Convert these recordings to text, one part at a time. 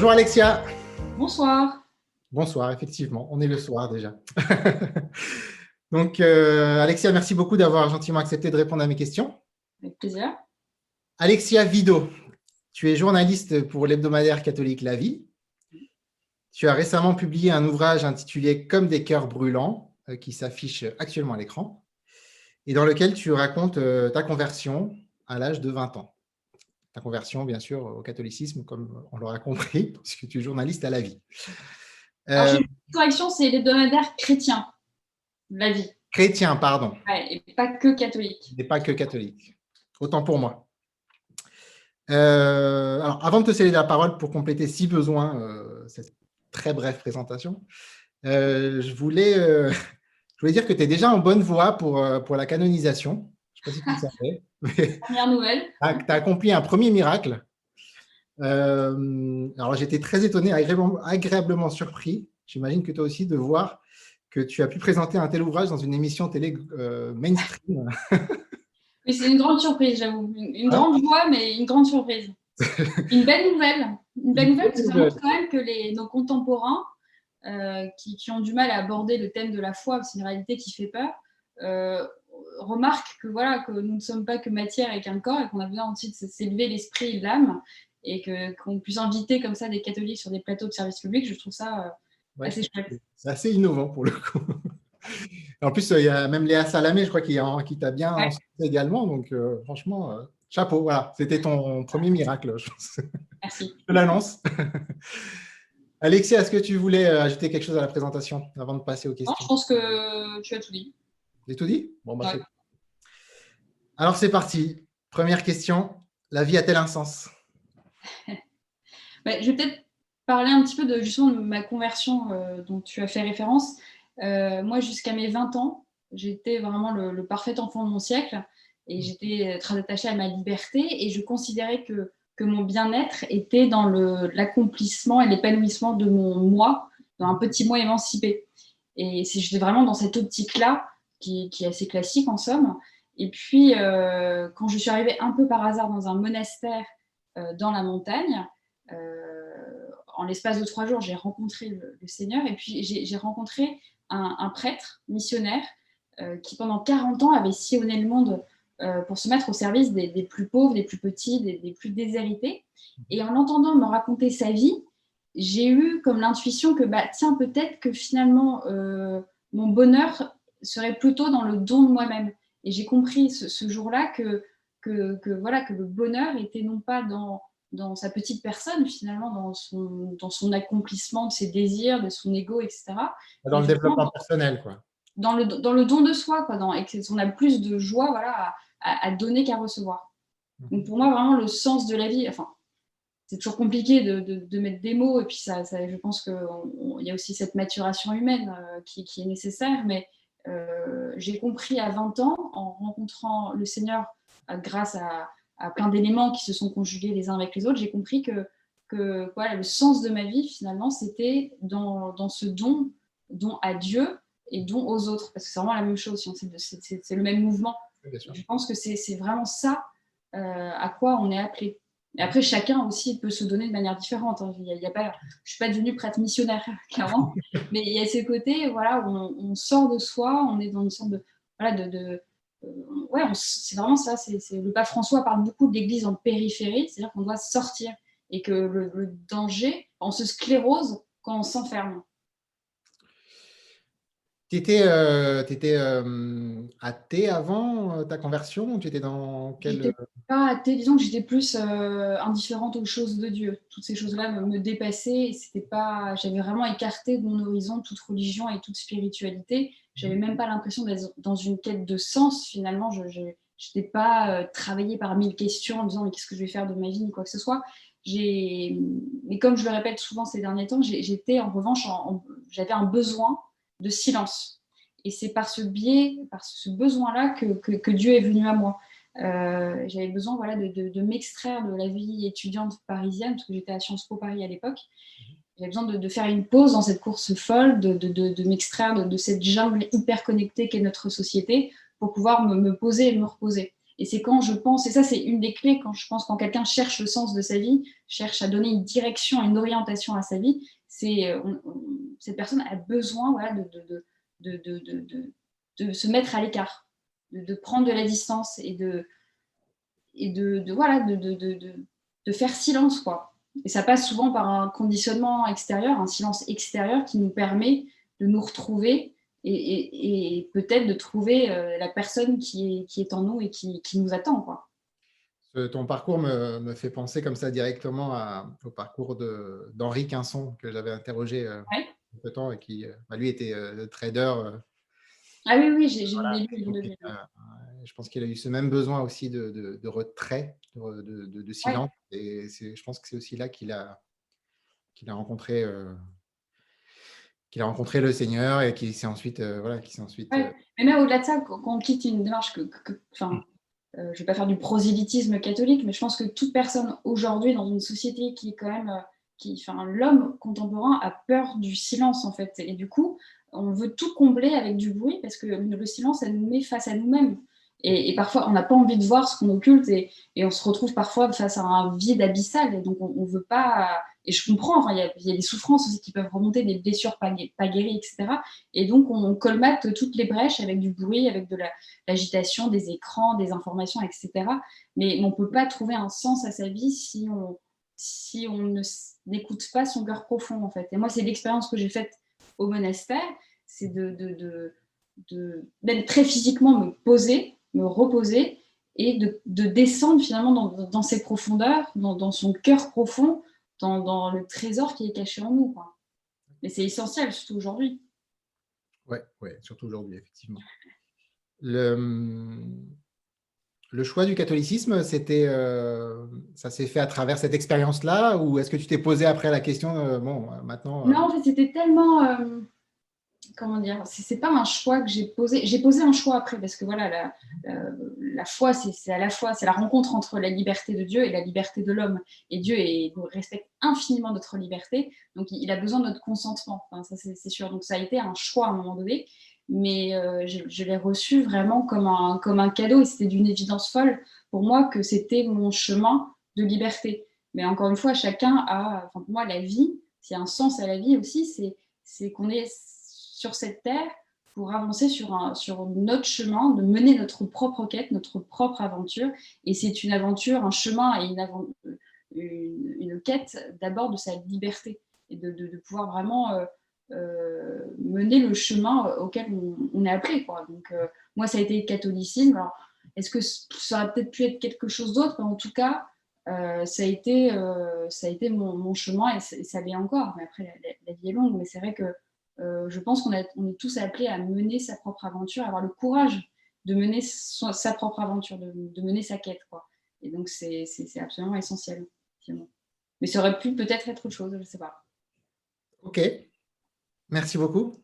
Bonjour Alexia. Bonsoir. Bonsoir, effectivement, on est le soir déjà. Donc, euh, Alexia, merci beaucoup d'avoir gentiment accepté de répondre à mes questions. Avec plaisir. Alexia Vido, tu es journaliste pour l'hebdomadaire catholique La Vie. Tu as récemment publié un ouvrage intitulé Comme des cœurs brûlants, euh, qui s'affiche actuellement à l'écran, et dans lequel tu racontes euh, ta conversion à l'âge de 20 ans. Ta conversion, bien sûr, au catholicisme, comme on l'aura compris, puisque tu es journaliste à La Vie. Alors, une correction, c'est l'hebdomadaire chrétien, La Vie. Chrétien, pardon. Ouais, et pas que catholique. Et pas que catholique. Autant pour moi. Euh, alors, avant de te céder la parole pour compléter, si besoin, euh, cette très brève présentation, euh, je, voulais, je voulais dire que tu es déjà en bonne voie pour, pour la canonisation. Je ne sais pas si tu le savais. Première nouvelle. Tu as, accompli un premier miracle. alors, j'étais très étonné, agréablement, surpris. J'imagine que toi aussi, de voir que tu as pu présenter un tel ouvrage dans une émission télé mainstream. Oui, c'est une grande surprise, j'avoue. Une, ah. grande joie, mais une grande surprise. une belle nouvelle. Une belle nouvelle, parce que ça montre quand même que les, nos contemporains, euh, qui, qui, ont du mal à aborder le thème de la foi, c'est une réalité qui fait peur, euh, remarquent que, voilà, que nous ne sommes pas que matière et qu'un corps, et qu'on a besoin aussi de s'élever l'esprit et l'âme, et qu'on puisse inviter comme ça des catholiques sur des plateaux de service public. Je trouve ça euh, assez chouette. C'est assez innovant pour le coup. En plus, il y a même Léa Salamé, je crois, qui, qui t'a bien ouais. également. Donc, euh, franchement, euh, chapeau. Voilà, c'était ton premier miracle, je pense. Merci. Je l'annonce. Alexis, est-ce que tu voulais euh, ajouter quelque chose à la présentation avant de passer aux questions Non, je pense que tu as tout dit. J'ai tout dit Bon, bah, Alors, c'est parti. Première question. La vie a-t-elle un sens? Bah, Je vais peut-être parler un petit peu de justement de ma conversion dont tu as fait référence. Euh, moi, jusqu'à mes 20 ans, j'étais vraiment le, parfait enfant de mon siècle et mmh. j'étais très attachée à ma liberté et je considérais que, que mon bien-être était dans l'accomplissement et l'épanouissement de mon moi, dans un petit moi émancipé. Et j'étais vraiment dans cette optique-là, qui, est assez classique en somme. Et puis, euh, quand je suis arrivée un peu par hasard dans un monastère euh, dans la montagne, en l'espace de trois jours, j'ai rencontré le, Seigneur et puis j'ai rencontré un, prêtre missionnaire euh, qui, pendant 40 ans, avait sillonné le monde euh, pour se mettre au service des, plus pauvres, des plus petits, des, plus déshérités. Et en l'entendant me raconter sa vie, j'ai eu comme l'intuition que, bah, tiens, peut-être que finalement, euh, mon bonheur serait plutôt dans le don de moi-même. Et j'ai compris ce, jour-là que, que, que, voilà, que le bonheur était non pas dans dans sa petite personne, finalement, dans son, dans son accomplissement de ses désirs, de son ego, etc. Dans le développement personnel, quoi. Dans le, dans le don de soi, quoi. Dans, et on a plus de joie voilà, à, à, donner qu'à recevoir. Mmh. Donc pour moi, vraiment, le sens de la vie, enfin, c'est toujours compliqué de, de, de, mettre des mots, et puis ça, ça je pense qu'il y a aussi cette maturation humaine euh, qui, qui, est nécessaire, mais euh, j'ai compris à 20 ans, en rencontrant le Seigneur euh, grâce à, à plein d'éléments qui se sont conjugués les uns avec les autres, j'ai compris que, que voilà, le sens de ma vie, finalement, c'était dans, dans, ce don, don à Dieu et don aux autres. Parce que c'est vraiment la même chose, c'est le même mouvement. Je pense que c'est vraiment ça euh, à quoi on est appelé. Après, chacun aussi peut se donner de manière différente. Hein. Y a, pas, je ne suis pas devenue prêtre missionnaire, clairement, mais il y a ces côtés voilà, où on, sort de soi, on est dans une sorte de, voilà, de, de euh, ouais, c'est vraiment ça. C'est, le pape François parle beaucoup de l'Église en périphérie, c'est-à-dire qu'on doit sortir et que le, danger, on se sclérose quand on s'enferme. Tu étais, euh, euh, athée avant ta conversion Tu étais dans quel... pas athée, disons que j'étais plus indifférente aux choses de Dieu. Toutes ces choses-là me, me dépassaient. C'était pas, j'avais vraiment écarté de mon horizon toute religion et toute spiritualité. J'avais même pas l'impression d'être dans une quête de sens finalement. Je n'étais pas euh, travaillée par mille questions en me disant mais qu'est-ce que je vais faire de ma vie ni quoi que ce soit. Mais comme je le répète souvent ces derniers temps, j'étais en revanche, j'avais un besoin de silence. Et c'est par ce biais, par ce besoin-là que, que, Dieu est venu à moi. Euh, j'avais besoin voilà, de, m'extraire de la vie étudiante parisienne, parce que j'étais à Sciences Po Paris à l'époque, j'avais besoin de, faire une pause dans cette course folle, de, m'extraire de, cette jungle hyper connectée qu'est notre société pour pouvoir me, poser et me reposer. Et c'est quand je pense, et ça c'est une des clés, quand je pense quand quelqu'un cherche le sens de sa vie, cherche à donner une direction, une orientation à sa vie, cette personne a besoin de, se mettre à l'écart, de, prendre de la distance et de, faire silence. Quoi. Et ça passe souvent par un conditionnement extérieur, un silence extérieur qui nous permet de nous retrouver et, peut-être de trouver euh, la personne qui est, qui est en nous et qui, qui nous attend. Quoi. Ton parcours me, me, fait penser comme ça directement au parcours d'Henri Quinson que j'avais interrogé euh, un peu de temps et qui, euh, bah, lui, était trader. ah oui, oui, j'ai voilà. lu. je pense qu'il a eu ce même besoin aussi de, de, retrait, de, de silence. Et je pense que c'est aussi là qu'il a, qu'il a rencontré qu'il a rencontré le Seigneur et qui s'est ensuite, euh, voilà, qui s'est ensuite. Euh, mais même au-delà de ça, quand on quitte une démarche que, enfin, mm. Euh, je ne vais pas faire du prosélytisme catholique, mais je pense que toute personne aujourd'hui dans une société qui est quand même, qui, enfin, l'homme contemporain a peur du silence en fait, et du coup, on veut tout combler avec du bruit parce que le silence, ça nous met face à nous-mêmes. Et, parfois, on n'a pas envie de voir ce qu'on occulte et, on se retrouve parfois face à un vide abyssal. Et donc, on ne veut pas et je comprends, il y, a des souffrances aussi qui peuvent remonter, des blessures pas, guéries, etc. Et donc, on colmate toutes les brèches avec du bruit, avec de l'agitation, des écrans, des informations, etc. Mais on ne peut pas trouver un sens à sa vie si on, si on n'écoute pas son cœur profond, en fait. Et moi, c'est l'expérience que j'ai faite au monastère, c'est de, de, de, de très physiquement me poser, me reposer et de, descendre finalement dans, dans ses profondeurs, dans, dans son cœur profond, dans, le trésor qui est caché en nous. Quoi. Mais c'est essentiel, surtout aujourd'hui. Oui, ouais, surtout aujourd'hui, effectivement. Le, le, choix du catholicisme, c'était, euh, ça s'est fait à travers cette expérience-là ou est-ce que tu t'es posé après la question, euh, bon, maintenant euh Non, en fait, c'était tellement comment dire, c'est pas un choix que j'ai posé. J'ai posé un choix après parce que voilà, la, foi, c'est à la fois c'est la rencontre entre la liberté de Dieu et la liberté de l'homme. Et Dieu respecte infiniment notre liberté, donc il, a besoin de notre consentement. ça c'est sûr. Donc ça a été un choix à un moment donné, mais euh, je, l'ai reçu vraiment comme un cadeau et c'était d'une évidence folle pour moi que c'était mon chemin de liberté. Mais encore une fois, chacun a, pour moi, la vie, s'il y a un sens à la vie aussi, c'est qu'on est sur cette terre pour avancer sur, un, sur notre chemin, de mener notre propre quête, notre propre aventure. Et c'est une aventure, un chemin et une, une, quête d'abord de sa liberté et de, de, pouvoir vraiment euh, euh, mener le chemin auquel on, est appelé. Quoi. Donc, euh, moi, ça a été le catholicisme. Alors, est-ce que ça aurait peut-être pu être quelque chose d'autre? En tout cas, ça, a été, ça a été mon, chemin et, ça l'est encore. Mais après, la, la, vie est longue, mais c'est vrai que euh, je pense qu'on est tous appelés à mener sa propre aventure, à avoir le courage de mener sa propre aventure, de, mener sa quête. Quoi. Et donc, c'est absolument essentiel. Mais ça aurait pu peut-être être autre chose, je ne sais pas. Ok, merci beaucoup.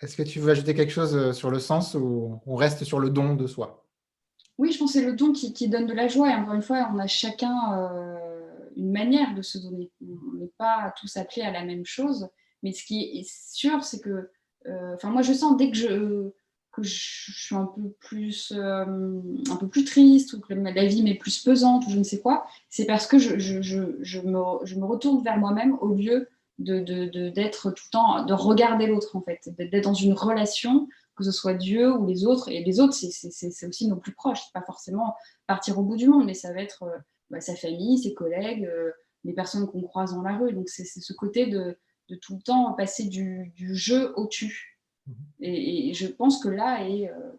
Est-ce que tu veux ajouter quelque chose euh, sur le sens ou on reste sur le don de soi? Oui, je pense que c'est le don qui, donne de la joie. Et encore une fois, on a chacun euh, une manière de se donner. On n'est pas tous appelés à la même chose. Mais ce qui est sûr, c'est que, euh, enfin, moi, je sens dès que je, que je suis un peu plus, euh, un peu plus triste ou que la vie m'est plus pesante ou je ne sais quoi, c'est parce que je, je, je, me, je me retourne vers moi-même au lieu de, de, d'être tout le temps, de regarder l'autre en fait, d'être dans une relation, que ce soit Dieu ou les autres. Et les autres, c'est, aussi nos plus proches. C'est pas forcément partir au bout du monde, mais ça va être euh, bah, sa famille, ses collègues, les personnes qu'on croise dans la rue. Donc c'est ce côté de de tout le temps passer du, jeu au tu. Mhm. Et, je pense que là est, euh,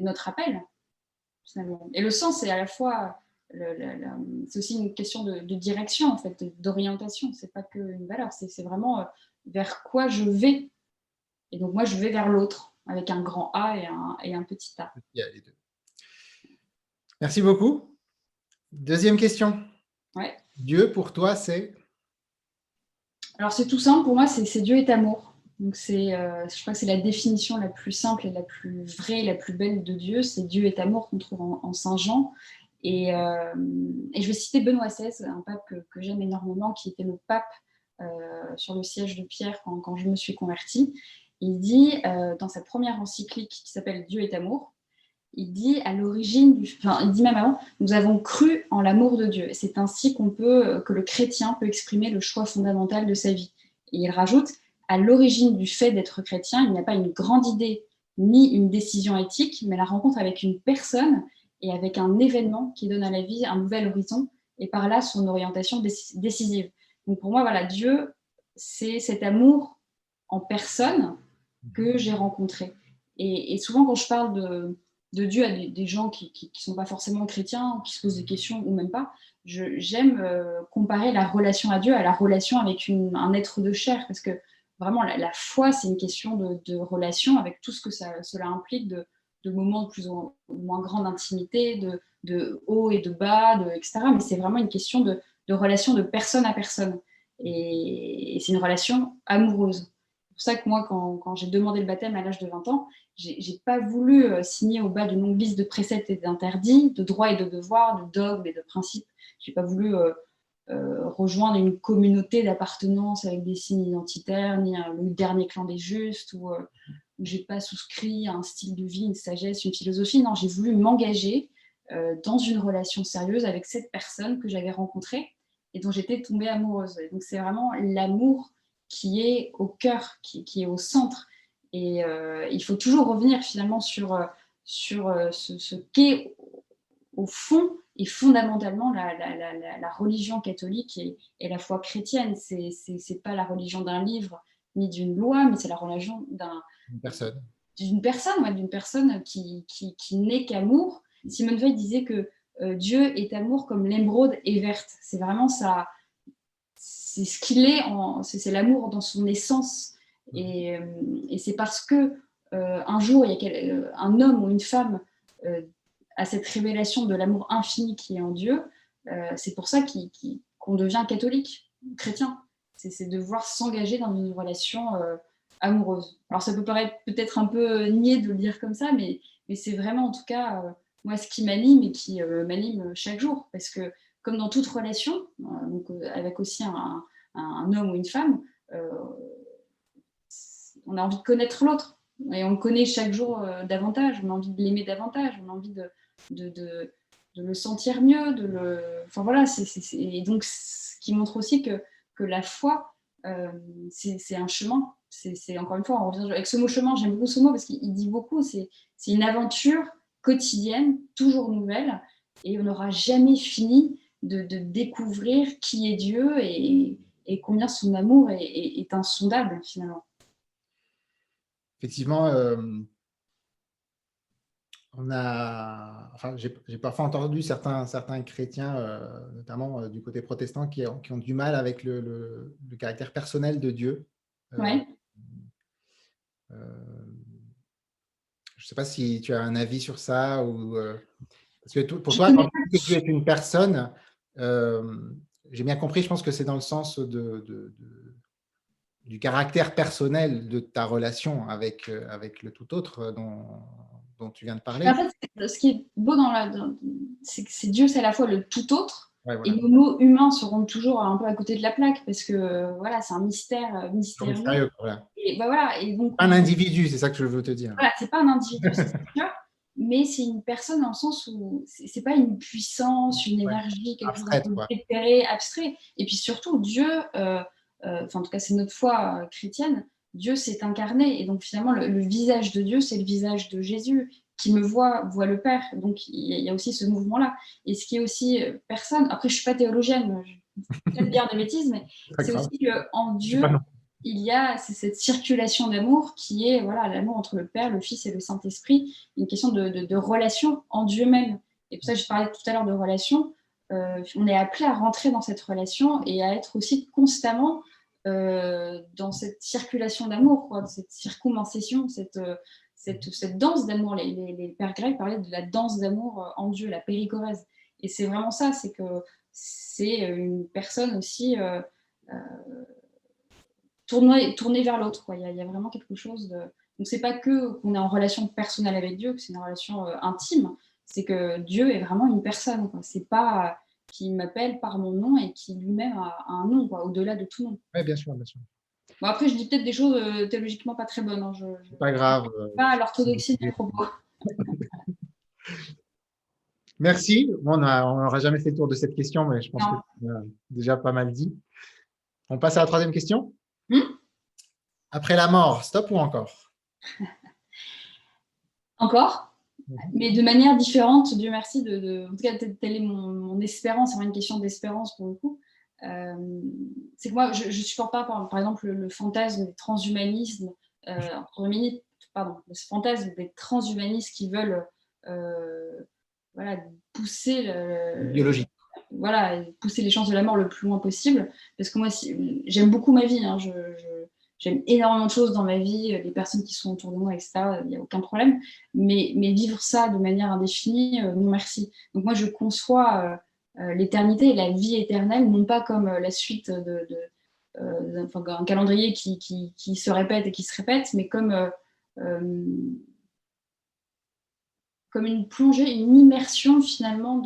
notre appel. Et le sens, c'est à la fois, c'est aussi une question de, direction, en fait, d'orientation. C'est pas qu'une valeur, c'est vraiment euh, vers quoi je vais. Et donc moi, je vais vers l'autre, avec un grand A et un, et un petit A. Merci beaucoup. Deuxième question. Ouais. Dieu, pour toi, c'est alors c'est tout simple, pour moi, c'est Dieu est amour. Donc c'est, euh, je crois que c'est la définition la plus simple et la plus vraie, la plus belle de Dieu. C'est Dieu est amour qu'on trouve en, Saint Jean. Et, euh, et, je vais citer Benoît XVI, un pape que, j'aime énormément, qui était le pape euh, sur le siège de Pierre quand, quand, je me suis convertie. Il dit dans sa première encyclique qui s'appelle Dieu est amour, il dit à l'origine, enfin, il dit même avant, nous avons cru en l'amour de Dieu. C'est ainsi qu'on peut, que le chrétien peut exprimer le choix fondamental de sa vie. Et il rajoute, à l'origine du fait d'être chrétien, il n'y a pas une grande idée ni une décision éthique, mais la rencontre avec une personne et avec un événement qui donne à la vie un nouvel horizon et par là son orientation décisive. Donc pour moi, voilà, Dieu, c'est cet amour en personne que j'ai rencontré. Et, souvent, quand je parle de, de Dieu à des, gens qui ne sont pas forcément chrétiens, qui se posent des questions ou même pas, j'aime euh, comparer la relation à Dieu à la relation avec un être de chair, parce que vraiment, la, foi, c'est une question de, relation avec tout ce que ça, cela implique de, moments de plus ou moins grande intimité, de, de haut et de bas, de, etc. Mais c'est vraiment une question de, relation de personne à personne. Et, c'est une relation amoureuse. C'est pour ça que moi, quand, j'ai demandé le baptême à l'âge de 20 ans, j'ai pas voulu euh, signer au bas d'une longue liste de préceptes et d'interdits, de droits et de devoirs, de dogmes et de principes. J'ai pas voulu euh, euh, rejoindre une communauté d'appartenance avec des signes identitaires, ni le dernier clan des justes, ou où j'ai pas souscrit à un style de vie, une sagesse, une philosophie. Non, j'ai voulu m'engager euh, dans une relation sérieuse avec cette personne que j'avais rencontrée et dont j'étais tombée amoureuse. donc c'est vraiment l'amour qui est au cœur, qui, est au centre. Et euh, il faut toujours revenir finalement sur, euh, sur ce, qu'est au fond et fondamentalement la, religion catholique et, la foi chrétienne. C'est n'est pas la religion d'un livre ni d'une loi, mais c'est la religion d'une personne. D'une personne, d'une personne qui, qui, qui n'est qu'amour Simone Veil disait que euh, Dieu est amour comme l'émeraude est verte. C'est vraiment ça, c'est ce qu'il est, c'est l'amour dans son essence. Et, euh, c'est parce que euh, un jour, il y a un homme ou une femme a cette révélation de l'amour infini qui est en Dieu, c'est pour ça qu'on devient catholique, chrétien. C'est de voir s'engager dans une relation amoureuse. Alors ça peut paraître peut-être un peu niais de le dire comme ça, mais, c'est vraiment en tout cas moi, ce qui m'anime et qui euh, m'anime chaque jour. Parce que, comme dans toute relation, euh, donc, euh, avec aussi un, homme ou une femme, on a envie de connaître l'autre. Et on le connaît chaque jour davantage. On a envie de l'aimer davantage. On a envie de, le sentir mieux. De le... Enfin voilà, et donc ce qui montre aussi que, la foi, c'est un chemin. C'est encore une fois, avec ce mot chemin, j'aime beaucoup ce mot parce qu'il dit beaucoup, c'est une aventure quotidienne, toujours nouvelle, et on n'aura jamais fini de, découvrir qui est Dieu et, combien son amour est, insondable finalement. Effectivement, euh, on a, enfin, j'ai parfois entendu certains, certains chrétiens, euh, notamment euh, du côté protestant, qui, qui, ont du mal avec le, caractère personnel de Dieu. Ouais. Je ne sais pas si tu as un avis sur ça ou parce que pour toi, quand tu es une personne, j'ai bien compris. Je pense que c'est dans le sens de, du caractère personnel de ta relation avec euh, avec le tout autre dont, dont tu viens de parler. En fait, ce qui est beau dans la, c'est que c'est Dieu, c'est à la fois le tout autre et nos mots humains seront toujours un peu à côté de la plaque parce que voilà, c'est un mystère euh, mystérieux. Et, bah, voilà, et donc, un individu, c'est ça que je veux te dire. Voilà, c'est pas un individu, mais c'est une personne dans le sens où c'est pas une puissance, une énergie, quelque chose de abstrait. Et puis surtout, Dieu, euh, euh, enfin en tout cas c'est notre foi chrétienne, Dieu s'est incarné et donc finalement le visage de Dieu c'est le visage de Jésus qui me voit voit le Père. Donc il y a aussi ce mouvement-là. Et ce qui est aussi euh, personne, après je ne suis pas théologienne, je vais dire des bêtises, mais c'est aussi qu'en Dieu, il y a cette circulation d'amour qui est voilà l'amour entre le Père, le Fils et le Saint-Esprit, une question de, relation en Dieu même. Et pour ça, je parlais tout à l'heure de relation. Euh, on est appelé à rentrer dans cette relation et à être aussi constamment euh, dans cette circulation d'amour, cette circumancession, cette, cette, danse d'amour. Les, pères grecs parlaient de la danse d'amour euh, en Dieu, la péricorèse. Et c'est vraiment ça, c'est que c'est euh, une personne aussi euh, tournée, tournée, vers l'autre. Il, il, y a vraiment quelque chose de... Donc c'est pas que qu'on est en relation personnelle avec Dieu, que c'est une relation intime, c'est que Dieu est vraiment une personne. C'est pas qui m'appelle par mon nom et qui lui-même a, un nom, au-delà de tout nom. Oui, bien sûr, bien sûr. Bon, après, je dis peut-être des choses euh, théologiquement pas très bonnes. Hein. pas grave. pas à l'orthodoxie du propos. Merci. on n'aura jamais fait le tour de cette question, mais je pense que déjà pas mal dit. On passe à la troisième question? Hmm? Après la mort, stop ou encore? Encore? Mais de manière différente, Dieu merci. De, en tout cas, telle est mon, espérance, c'est une question d'espérance pour le coup. Euh, c'est que moi, je ne supporte pas, par, exemple, le, fantasme des transhumanismes, euh, pardon, le fantasme des transhumanistes qui veulent euh, voilà, pousser le, biologie. Voilà, pousser les chances de la mort le plus loin possible. Parce que moi, j'aime beaucoup ma vie. Hein, je, j'aime énormément de choses dans ma vie, les personnes qui sont autour de moi, etc. Il n'y a aucun problème. Mais, vivre ça de manière indéfinie, non merci. Donc moi, je conçois euh, l'éternité et la vie éternelle, non pas comme euh, la suite de, euh, calendrier qui, se répète et qui se répète, mais comme, comme une plongée, une immersion finalement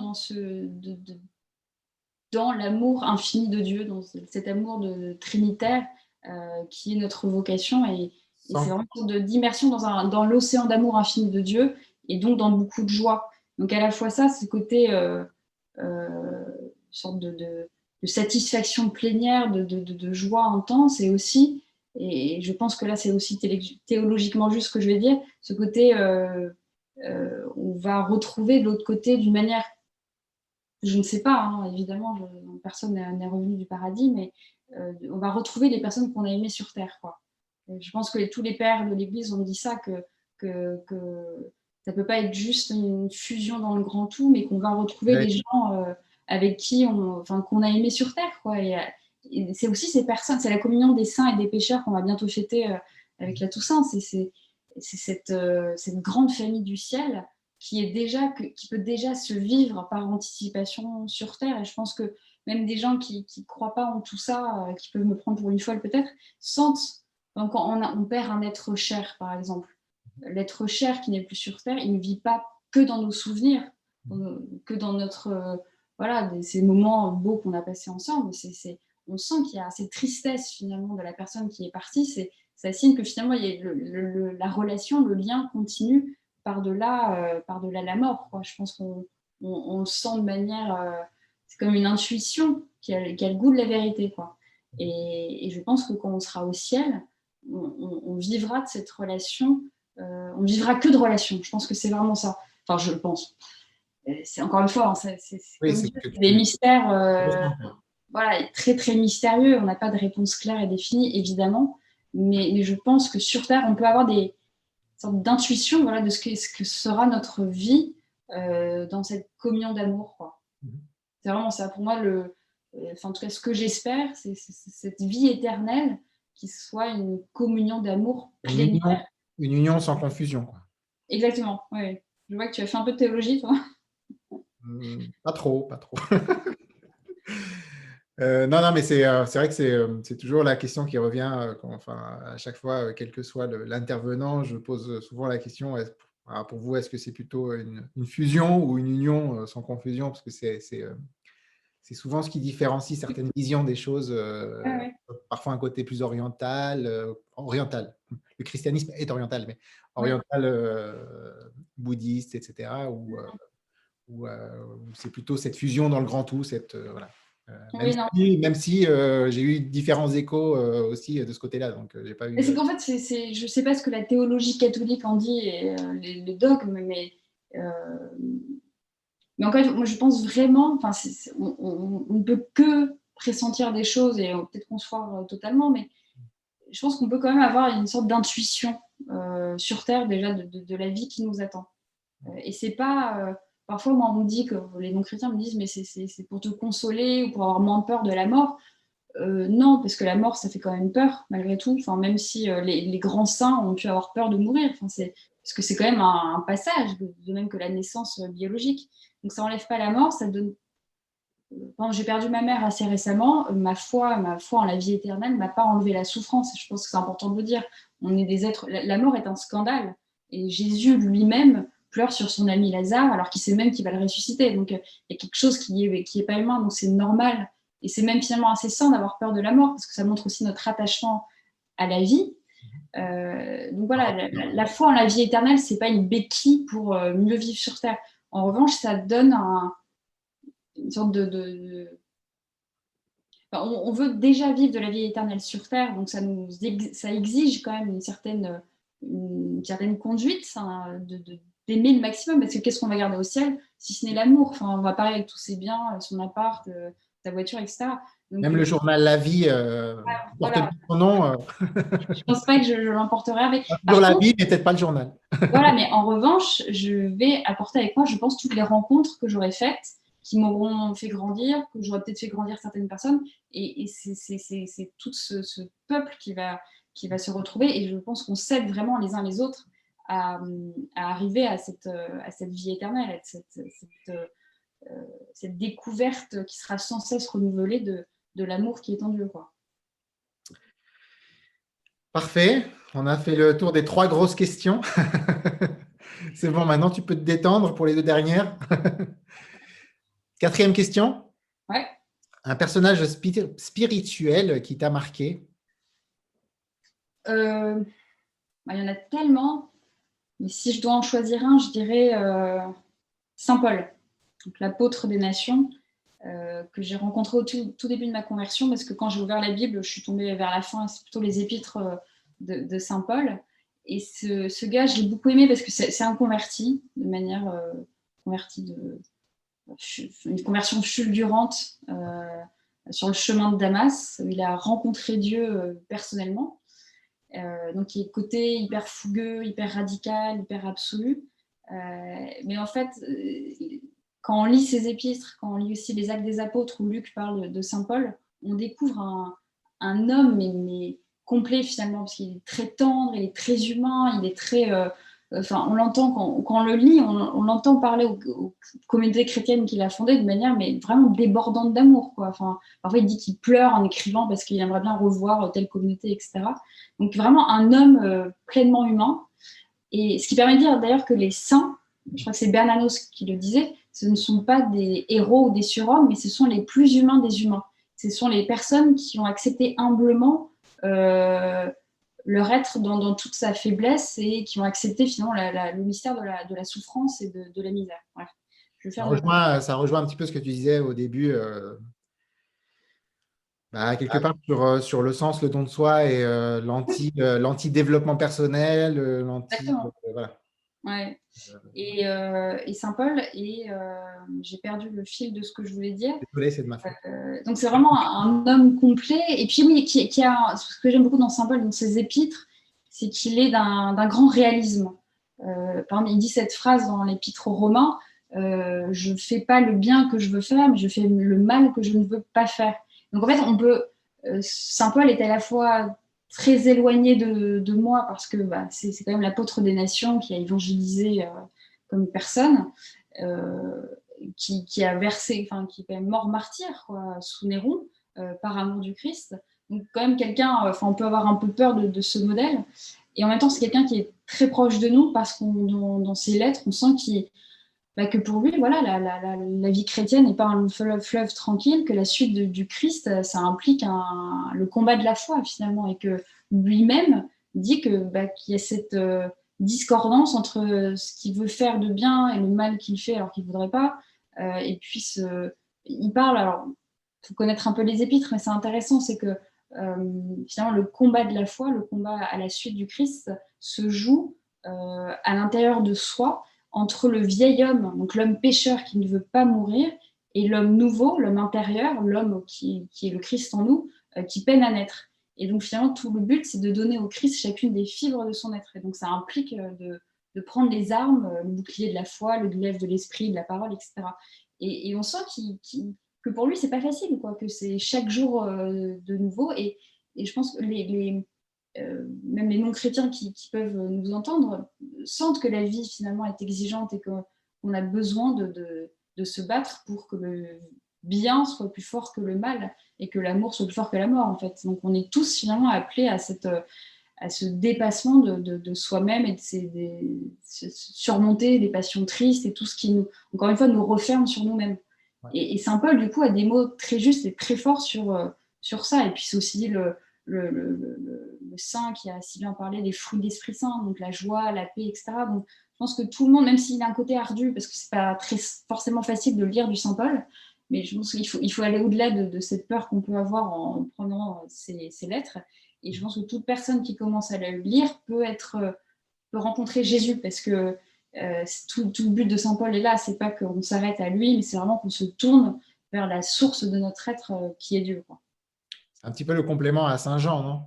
dans l'amour infini de Dieu, dans cet amour de, trinitaire qui est notre vocation. Et, c'est vraiment une d'immersion dans, dans l'océan d'amour infini de Dieu et donc dans beaucoup de joie. Donc à la fois ça, c'est côté euh, une sorte de, satisfaction plénière, de, joie intense, et aussi, et je pense que là c'est aussi théologiquement juste ce que je vais dire, ce côté, euh, euh, on va retrouver de l'autre côté d'une manière, je ne sais pas, hein, évidemment, personne n'est revenu du paradis, mais on va retrouver les personnes qu'on a aimées sur Terre. Quoi. je pense que tous les pères de l'Église ont dit ça, que, que, que ça peut pas être juste une fusion dans le grand tout, mais qu'on va retrouver des gens euh, avec qui on, enfin, qu'on a aimé sur Terre, quoi. Et, c'est aussi ces personnes, c'est la communion des saints et des pécheurs qu'on va bientôt fêter euh, avec la Toussaint. C'est, cette, euh, cette, grande famille du ciel qui est déjà, qui peut déjà se vivre par anticipation sur Terre. Et je pense que même des gens qui ne croient pas en tout ça, qui peuvent me prendre pour une folle peut-être, sentent quand on, on perd un être cher, par exemple l'être cher qui n'est plus sur Terre, il ne vit pas que dans nos souvenirs, euh, que dans notre, euh, voilà, ces moments beaux qu'on a passés ensemble. C'est, on sent qu'il y a cette tristesse finalement de la personne qui est partie. C'est, ça signe que finalement, la relation, le lien continue par-delà, euh, par-delà la mort. Quoi. Je pense qu'on on, sent de manière, c'est comme une intuition qui a, le goût de la vérité. Quoi. Et, je pense que quand on sera au ciel, on, on vivra de cette relation euh, on ne vivra que de relations. Je pense que c'est vraiment ça. Enfin, je le pense. C'est encore une fois, hein, c'est des mystères euh, voilà, très très mystérieux. On n'a pas de réponse claire et définie, évidemment. Mais, je pense que sur Terre, on peut avoir des sortes d'intuitions voilà, de ce que, ce que, sera notre vie euh, dans cette communion d'amour. Mhm. C'est vraiment ça. Pour moi, le, enfin, en tout cas, ce que j'espère, c'est cette vie éternelle qui soit une communion d'amour plénière une union sans confusion. Exactement, oui. Je vois que tu as fait un peu de théologie, toi. Hmm, pas trop, pas trop. Euh, non, non, mais c'est euh, vrai que euh, c'est toujours la question qui revient enfin, à chaque fois, quel que soit l'intervenant, je pose souvent la question pour vous, est-ce que c'est plutôt une, fusion ou une union sans confusion? Parce que c'est c'est souvent ce qui différencie certaines visions des choses, euh, ah parfois un côté plus oriental, euh, oriental. Le christianisme est oriental, mais oriental euh, bouddhiste, etc. Ou c'est plutôt cette fusion dans le grand tout, cette voilà. Même, si, j'ai eu différents échos aussi de ce côté-là, donc j'ai pas eu. C'est qu'en fait, je sais pas ce que la théologie catholique en dit et les, dogmes, mais mais encore moi, je pense vraiment, enfin, on ne peut que pressentir des choses et peut-être qu'on se foire totalement, mais je pense qu'on peut quand même avoir une sorte d'intuition euh, sur Terre déjà de, la vie qui nous attend. Euh, et c'est pas. Euh, parfois, moi, on me dit que les non-chrétiens me disent, mais c'est pour te consoler ou pour avoir moins peur de la mort. non, parce que la mort, ça fait quand même peur, malgré tout. Enfin, même si les, grands saints ont pu avoir peur de mourir. Enfin, parce que c'est quand même un, passage, de même que la naissance biologique. Donc ça n'enlève pas la mort, ça donne. Quand j'ai perdu ma mère assez récemment, ma foi, ma foi en la vie éternelle ne m'a pas enlevé la souffrance. Je pense que c'est important de le dire. On est des êtres. La mort est un scandale. Et Jésus lui-même pleure sur son ami Lazare alors qu'il sait même qu'il va le ressusciter. Donc il y a quelque chose qui n'est qui est pas humain, donc c'est normal. Et c'est même finalement assez sain d'avoir peur de la mort parce que ça montre aussi notre attachement à la vie. donc voilà, la, foi en la vie éternelle, c'est pas une béquille pour mieux vivre sur Terre. En revanche, ça donne une sorte de, on, veut déjà vivre de la vie éternelle sur Terre, donc ça, nous, ça exige quand même une certaine, une certaine conduite, d'aimer le maximum, parce que qu'est-ce qu'on va garder au ciel si ce n'est l'amour? Enfin, On va parler avec tous ses biens, son appart, euh, sa voiture, etc. même le euh, journal La Vie euh, son nom. je pense pas que je, l'emporterai avec. Pour la vie, mais peut-être pas le journal. voilà, mais en revanche, je vais apporter avec moi, je pense, toutes les rencontres que j'aurais faites qui m'auront fait grandir, que j'aurais peut-être fait grandir certaines personnes. Et, c'est tout ce, peuple qui va, qui va se retrouver. Et je pense qu'on s'aide vraiment les uns les autres à, arriver à cette, à cette vie éternelle, à cette, cette, euh, découverte qui sera sans cesse renouvelée de, de l'amour qui est en Dieu. Quoi. Parfait. On a fait le tour des trois grosses questions. C'est bon, maintenant tu peux te détendre pour les deux dernières. Quatrième question. Ouais. Un personnage spirituel qui t'a marqué? Euh, bah, Il y en a tellement. Mais si je dois en choisir un, je dirais euh, Saint Paul, l'apôtre des nations, euh, que j'ai rencontré au tout, début de ma conversion, parce que quand j'ai ouvert la Bible, je suis tombée vers la fin, c'est plutôt les épîtres de, Saint Paul. Et ce, gars, je l'ai beaucoup aimé parce que c'est un converti, de manière converti de, une conversion fulgurante euh, sur le chemin de Damas, où il a rencontré Dieu euh, personnellement. Euh, donc, il est côté hyper fougueux, hyper radical, hyper absolu. mais en fait, quand on lit ses épîtres, quand on lit aussi les actes des apôtres où Luc parle de Saint Paul, on découvre un, homme, mais, complet finalement, parce qu'il est très tendre, il est très humain, il est très enfin, on l'entend quand, on le lit, on, l'entend parler aux, communautés chrétiennes qu'il a fondées de manière mais vraiment débordante d'amour. Enfin, parfois, il dit qu'il pleure en écrivant parce qu'il aimerait bien revoir telle communauté, etc. Donc, vraiment un homme euh, pleinement humain. Et ce qui permet de dire d'ailleurs que les saints, je crois que c'est Bernanos qui le disait, ce ne sont pas des héros ou des surhommes, mais ce sont les plus humains des humains. Ce sont les personnes qui ont accepté humblement euh, leur être dans, toute sa faiblesse et qui ont accepté finalement le mystère de la, souffrance et de, la misère. ça, rejoint, ça, rejoint, un petit peu ce que tu disais au début, euh, bah, quelque ah. part sur, euh, sur, le sens, le don de soi et euh, l'anti-développement personnel, l'anti. Voilà. Ouais. Et, euh, et Saint-Paul, et euh, j'ai perdu le fil de ce que je voulais dire. Désolé, c'est de ma faute. Euh, donc c'est vraiment un, homme complet. Et puis oui, qui, qui a, ce que j'aime beaucoup dans Saint-Paul, dans ses épîtres, c'est qu'il est, d'un grand réalisme. il dit cette phrase dans l'épître aux Romains Je ne fais pas le bien que je veux faire, mais je fais le mal que je ne veux pas faire. Donc en fait, on peut. Saint Paul est à la fois très éloigné de, moi parce que bah, c'est quand même l'apôtre des nations qui a évangélisé euh, comme personne, euh, qui, a versé, enfin qui est quand même mort martyr quoi, sous Néron euh, par amour du Christ. Donc quand même quelqu'un, enfin on peut avoir un peu peur de, ce modèle. Et en même temps, c'est quelqu'un qui est très proche de nous parce qu'on dans, ses lettres, on sent qu'il bah, que pour lui, voilà, la, vie chrétienne n'est pas un fleuve, tranquille, que la suite du Christ, ça implique le combat de la foi finalement, et que lui-même dit bah, qu'il y a cette euh, discordance entre ce qu'il veut faire de bien et le mal qu'il fait alors qu'il ne voudrait pas. Euh, et puis, il parle, alors, il faut connaître un peu les épîtres, mais c'est intéressant, c'est que euh, finalement, le combat de la foi, le combat à la suite du Christ, se joue à l'intérieur de soi entre le vieil homme, donc l'homme pécheur qui ne veut pas mourir, et l'homme nouveau, l'homme intérieur, l'homme qui, est le Christ en nous, euh, qui peine à naître. Et donc finalement, tout le but, c'est de donner au Christ chacune des fibres de son être. Et donc ça implique euh, de, prendre les armes, euh, le bouclier de la foi, le glaive de l'esprit, de la parole, etc. Et, on sent que pour lui, c'est pas facile, quoi, que c'est chaque jour de nouveau. Et, je pense que les euh, même les non-chrétiens qui, peuvent nous entendre, sentent que la vie finalement est exigeante et qu'on a besoin de, se battre pour que le bien soit plus fort que le mal et que l'amour soit plus fort que la mort en fait. Donc on est tous finalement appelés à, cette, à ce dépassement de, soi-même et de, surmonter des passions tristes et tout ce qui nous, encore une fois, nous referme sur nous-mêmes. Et, Saint Paul, du coup, a des mots très justes et très forts sur, euh, sur ça. Et puis c'est aussi le, le, saint qui a si bien parlé des fruits d'Esprit Saint, donc la joie, la paix, etc. Donc, je pense que tout le monde, même s'il a un côté ardu, parce que c'est pas très, forcément facile de lire du Saint Paul, mais je pense qu'il faut, il faut aller au-delà de, cette peur qu'on peut avoir en prenant ces, lettres. Et je pense que toute personne qui commence à le lire peut, peut rencontrer Jésus, parce que euh, tout, le but de Saint Paul est là, c'est pas qu'on s'arrête à lui, mais c'est vraiment qu'on se tourne vers la source de notre être euh, qui est Dieu. Un petit peu le complément à Saint Jean, non?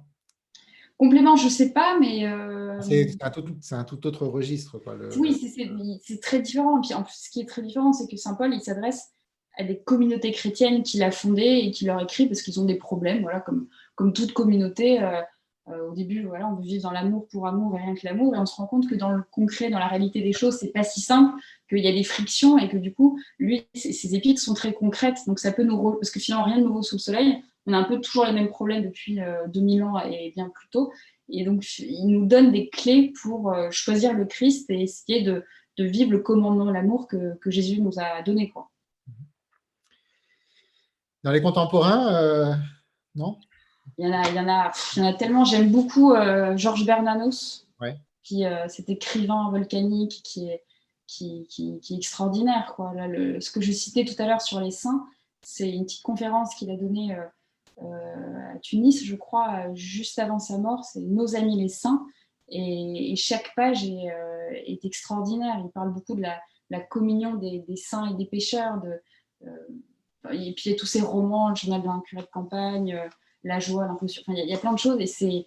Complément, je sais pas, mais. Euh, c'est un, tout autre registre. Oui, c'est très différent. Puis en plus, ce qui est très différent, c'est que Saint Paul, il s'adresse à des communautés chrétiennes qu'il a fondées et qui leur écrit parce qu'ils ont des problèmes, voilà, comme, comme toute communauté. Euh, euh, au début, voilà, on veut vivre dans l'amour pour amour et rien que l'amour, et on se rend compte que dans le concret, dans la réalité des choses, c'est pas si simple, qu'il y a des frictions et que du coup, lui, ses, épîtres sont très concrètes, donc ça peut nous parce que finalement rien de nouveau sous le soleil, on a un peu toujours les mêmes problèmes depuis 2000 euh, ans et bien plus tôt, et donc il nous donne des clés pour choisir le Christ et essayer de, de vivre le commandement de l'amour que, que, Jésus nous a donné, quoi. Dans les contemporains, euh, non? Il y, en a, il, y en a, il y en a tellement. J'aime beaucoup euh, Georges Bernanos, qui, euh, cet écrivain volcanique qui est, qui, qui, qui est extraordinaire. Quoi. Là, le, ce que je citais tout à l'heure sur les saints, c'est une petite conférence qu'il a donnée à Tunis, je crois, juste avant sa mort. C'est Nos amis les saints. Et, chaque page est, est, extraordinaire. Il parle beaucoup de la, communion des, saints et des pécheurs, de, et puis il y a tous ces romans, le journal d'un curé de campagne, euh, La joie, l'impression. Enfin, il y, a plein de choses et c'est.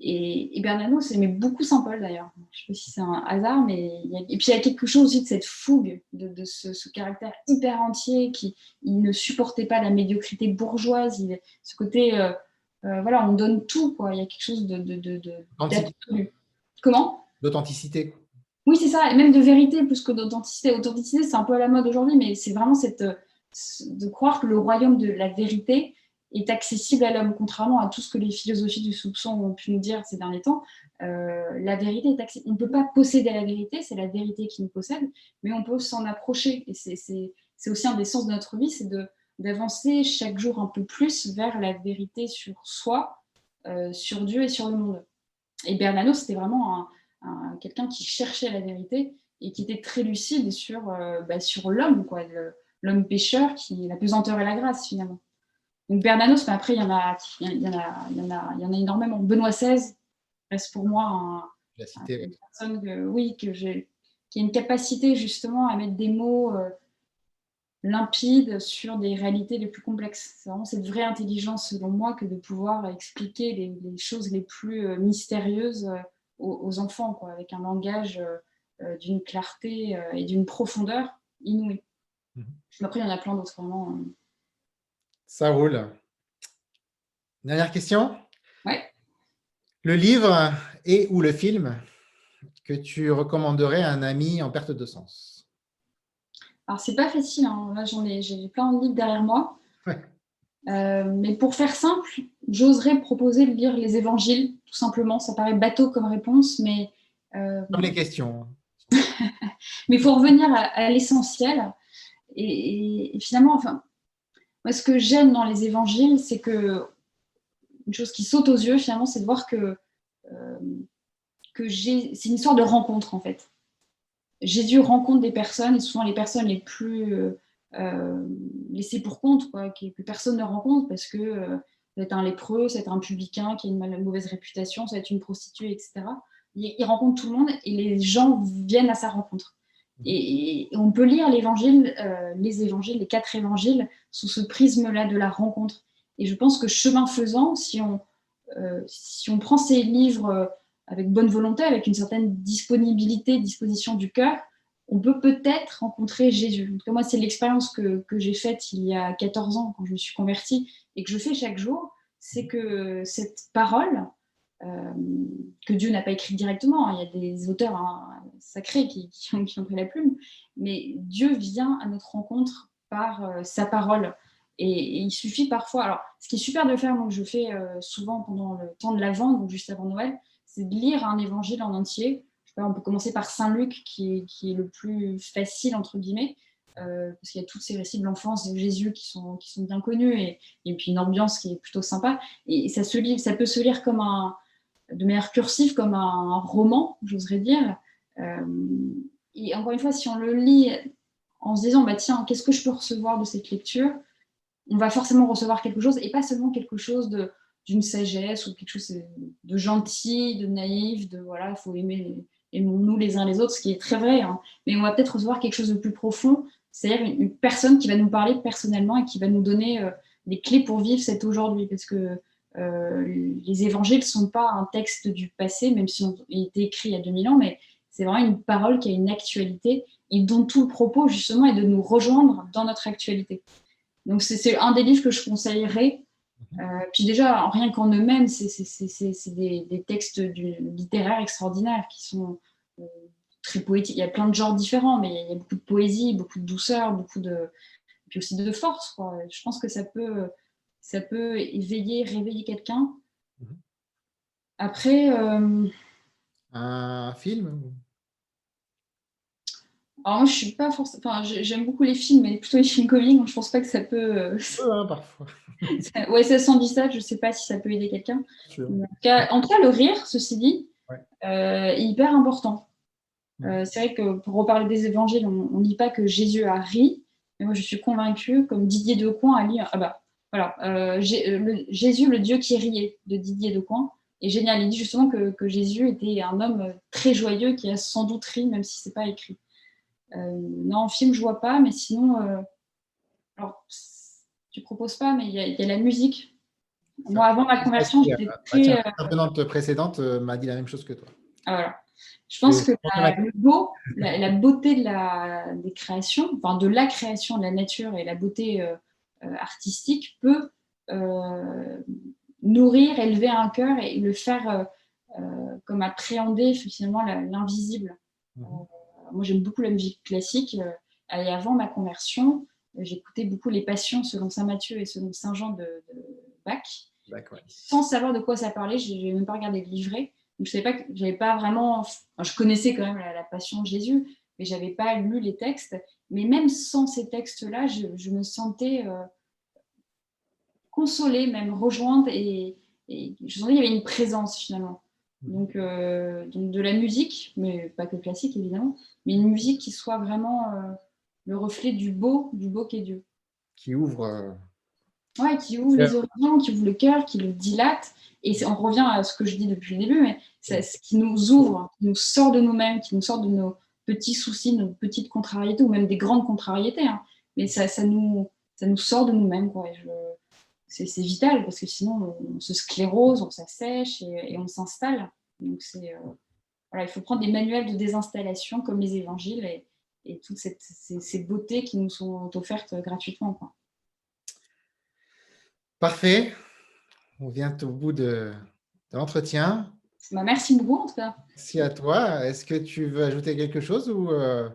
Et, et Bernanos aimait beaucoup Saint-Paul d'ailleurs. Je ne sais pas si c'est un hasard, mais il y a... et puis il y a quelque chose aussi de cette fougue, de, ce, caractère hyper entier qui il ne supportait pas la médiocrité bourgeoise. Il... Ce côté, euh, euh, voilà, on donne tout quoi. Il y a quelque chose de, d'absolu. Comment? D'authenticité. Oui, c'est ça, et même de vérité plus que d'authenticité. Authenticité, c'est un peu à la mode aujourd'hui, mais c'est vraiment cette de croire que le royaume de la vérité est accessible à l'homme, contrairement à tout ce que les philosophies du soupçon ont pu nous dire ces derniers temps. Euh, la vérité est accessible. On ne peut pas posséder la vérité, c'est la vérité qui nous possède, mais on peut s'en approcher. Et c'est aussi un des sens de notre vie, c'est d'avancer chaque jour un peu plus vers la vérité sur soi, euh, sur Dieu et sur le monde. Et Bernanos, c'était vraiment quelqu'un qui cherchait la vérité et qui était très lucide sur, euh, bah, sur l'homme, quoi l'homme pécheur, qui la pesanteur et la grâce finalement. Donc Bernanos, mais après il y en a, il y en a, il y en a, il y en a énormément. Benoît XVI reste pour moi un, une personne que, oui, que j'ai, qui a une capacité justement à mettre des mots euh, limpides sur des réalités les plus complexes. C'est vraiment cette vraie intelligence selon moi que de pouvoir expliquer les, choses les plus euh, mystérieuses euh, aux, enfants, quoi, avec un langage d'une clarté et d'une profondeur inouïe. Mhm. Après, il y en a plein d'autres, vraiment. Euh. Ça roule. Dernière question? Ouais. Le livre et ou le film que tu recommanderais à un ami en perte de sens? Alors, c'est pas facile. Hein. Là, j'en ai, j'ai plein de livres derrière moi. Euh, mais pour faire simple, j'oserais proposer de lire les évangiles, tout simplement. Ça paraît bateau comme réponse, mais. Euh, comme les questions. mais il faut revenir à l'essentiel et, finalement, enfin, ce que j'aime dans les évangiles, c'est que une chose qui saute aux yeux, finalement, c'est de voir que, euh, c'est une histoire de rencontre, en fait. Jésus rencontre des personnes, et souvent les personnes les plus euh, euh, laissées pour compte, quoi, que, personne ne rencontre, parce que ça un lépreux, ça va être un publicain qui a une mauvaise réputation, ça va être une prostituée, etc. il rencontre tout le monde, et les gens viennent à sa rencontre. Et, on peut lire l'évangile, euh, les évangiles, les quatre évangiles, sous ce prisme-là de la rencontre. Et je pense que chemin faisant, si on, euh, si on prend ces livres euh, avec bonne volonté, avec une certaine disponibilité, disposition du cœur, on peut peut-être rencontrer Jésus. En tout cas, moi, c'est l'expérience que, que j'ai faite il y a 14 ans, quand je me suis convertie, et que je fais chaque jour, c'est que cette parole, que Dieu n'a pas écrit directement. Il y a des auteurs hein, sacrés qui, ont, pris la plume, mais Dieu vient à notre rencontre par euh, sa parole. Et, il suffit parfois. Alors, ce qui est super de faire, donc je fais euh, souvent pendant le temps de l'Avent, donc juste avant Noël, c'est de lire un évangile en entier. on peut commencer par Saint Luc, qui est, qui est, le plus facile, entre guillemets. euh, parce qu'il y a tous ces récits de l'enfance de Jésus qui sont, qui sont bien connus, et, et puis une ambiance qui est plutôt sympa. Et ça, se lit, ça peut se lire comme un, de manière cursive, comme un roman, j'oserais dire. Euh, et encore une fois, si on le lit en se disant, bah, tiens, qu'est-ce que je peux recevoir de cette lecture On va forcément recevoir quelque chose, et pas seulement quelque chose de d'une sagesse ou quelque chose de gentil, de naïf, de voilà, il faut aimer, aimons-nous les uns les autres, ce qui est très vrai. Hein. Mais on va peut-être recevoir quelque chose de plus profond, c'est-à-dire une, personne qui va nous parler personnellement et qui va nous donner euh, des clés pour vivre cet aujourd'hui. Parce que euh, les évangiles ne sont pas un texte du passé, même si ont été écrits il y a 2000 ans, mais c'est vraiment une parole qui a une actualité et dont tout le propos, justement, est de nous rejoindre dans notre actualité. Donc, c'est un des livres que je conseillerais euh, puis déjà, rien qu'en eux-mêmes, c'est des, textes littéraires extraordinaires qui sont euh, très poétiques. Il y a plein de genres différents, mais il y a beaucoup de poésie, beaucoup de douceur, beaucoup de... puis aussi de force. Quoi. Je pense que ça peut, ça peut éveiller, réveiller quelqu'un. Mhm. Après... Euh, Un film alors moi, je suis pas forcément. Enfin, j'aime beaucoup les films, mais plutôt les films comiques. Je pense pas que ça peut. Euh... Hein, parfois. ouais, ça dit ça. Je sais pas si ça peut aider quelqu'un. En, tout cas, le rire, ceci dit, euh, est hyper important. Euh, c'est vrai que pour reparler des évangiles, on ne dit pas que Jésus a ri, mais moi je suis convaincue, comme Didier Decoing a lu. Ah bah, voilà, euh, Jésus, le Dieu qui riait, de Didier Decoing, est génial. Il dit justement que, que Jésus était un homme très joyeux qui a sans doute ri, même si c'est pas écrit. Euh, non, en film, je vois pas, mais sinon, euh, alors, tu proposes pas, mais il y, a la musique. Moi, avant ma conversion, j'étais très. La intervenante précédente euh, m'a dit la même chose que toi. Ah, voilà. Je pense que la, le beau, la, beauté de la, des créations, enfin de la création de la nature et la beauté artistique peut nourrir, élever un cœur et le faire comme appréhender finalement l'invisible. Mmh moi, j'aime beaucoup la musique classique. Euh, et avant ma conversion, euh, j'écoutais beaucoup les passions selon Saint Matthieu et selon Saint Jean de, Bach. Sans savoir de quoi ça parlait, je n'ai même pas regardé le livret. Donc, je savais pas que j'avais pas vraiment. je connaissais quand même la, passion de Jésus, mais j'avais pas lu les textes. Mais même sans ces textes-là, je, me sentais euh, consolée, même rejointe, et, et je sentais qu'il y avait une présence finalement. Donc, euh, donc, de la musique, mais pas que classique évidemment, mais une musique qui soit vraiment euh, le reflet du beau, du beau qu'est Dieu. Qui ouvre. Euh, ouais, qui ouvre les horizons, qui ouvre le cœur, qui le dilate. Et on revient à ce que je dis depuis le début, mais c'est ce qui nous ouvre, qui nous sort de nous-mêmes, qui nous sort de nos petits soucis, nos petites contrariétés, ou même des grandes contrariétés. Hein. Mais ça, ça, nous, ça nous sort de nous-mêmes. Quoi. Je, c'est vital parce que sinon on, se sclérose, on s'assèche et, et, on s'installe. Donc c'est euh, voilà, il faut prendre des manuels de désinstallation comme les évangiles et, et toutes ces, beautés qui nous sont offertes gratuitement. Quoi. Parfait. On vient au bout de, l'entretien. Bah, merci beaucoup en tout cas. Merci à toi. Est-ce que tu veux ajouter quelque chose ou euh,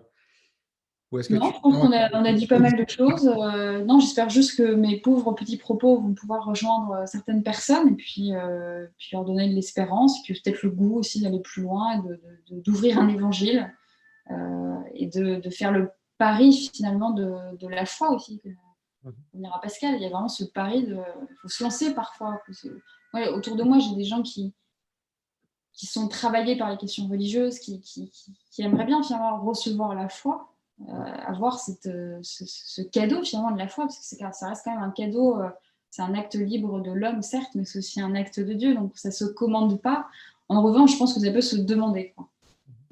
non, je pense qu'on a, dit pas mal de choses. Euh, non, j'espère juste que mes pauvres petits propos vont pouvoir rejoindre euh, certaines personnes et puis, euh, puis leur donner de l'espérance, puis peut-être le goût aussi d'aller plus loin, d'ouvrir un évangile et de, faire le pari finalement de, la foi aussi. On dira Pascal, il y a vraiment ce pari de. Il faut se lancer parfois. autour de moi, j'ai des gens qui, qui sont travaillés par les questions religieuses, qui, qui, qui aimeraient bien finalement recevoir la foi avoir cette, euh, ce, cadeau finalement de la foi, parce que ça reste quand même un cadeau, euh, c'est un acte libre de l'homme, certes, mais c'est aussi un acte de Dieu, donc ça ne se commande pas. En revanche, je pense que ça peut se demander.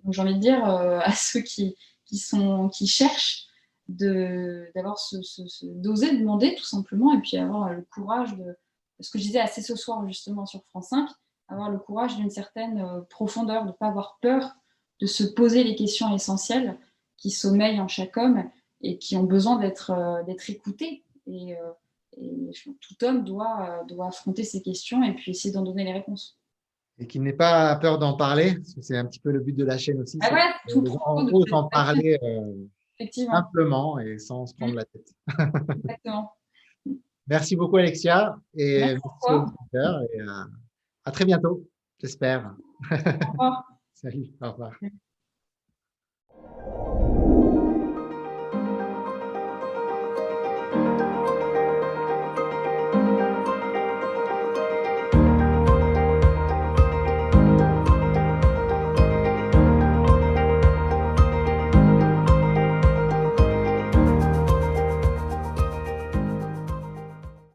Donc j'ai envie de dire à ceux qui, qui, sont, qui cherchent d'avoir ce, d'oser demander tout simplement, et puis avoir le courage de, ce que je disais assez ce soir justement sur France 5, avoir le courage d'une certaine profondeur, de ne pas avoir peur de se poser les questions essentielles qui sommeillent en chaque homme et qui ont besoin d'être euh, écoutés. Et, euh, tout homme doit, euh, doit affronter ces questions et puis essayer d'en donner les réponses. Et qu'il n'ait pas peur d'en parler, parce que c'est un petit peu le but de la chaîne aussi. Ah ouais, tout en parler simplement et sans se prendre la tête. Exactement. Merci beaucoup Alexia et merci, merci et à très bientôt, j'espère. Au revoir. Salut, au revoir.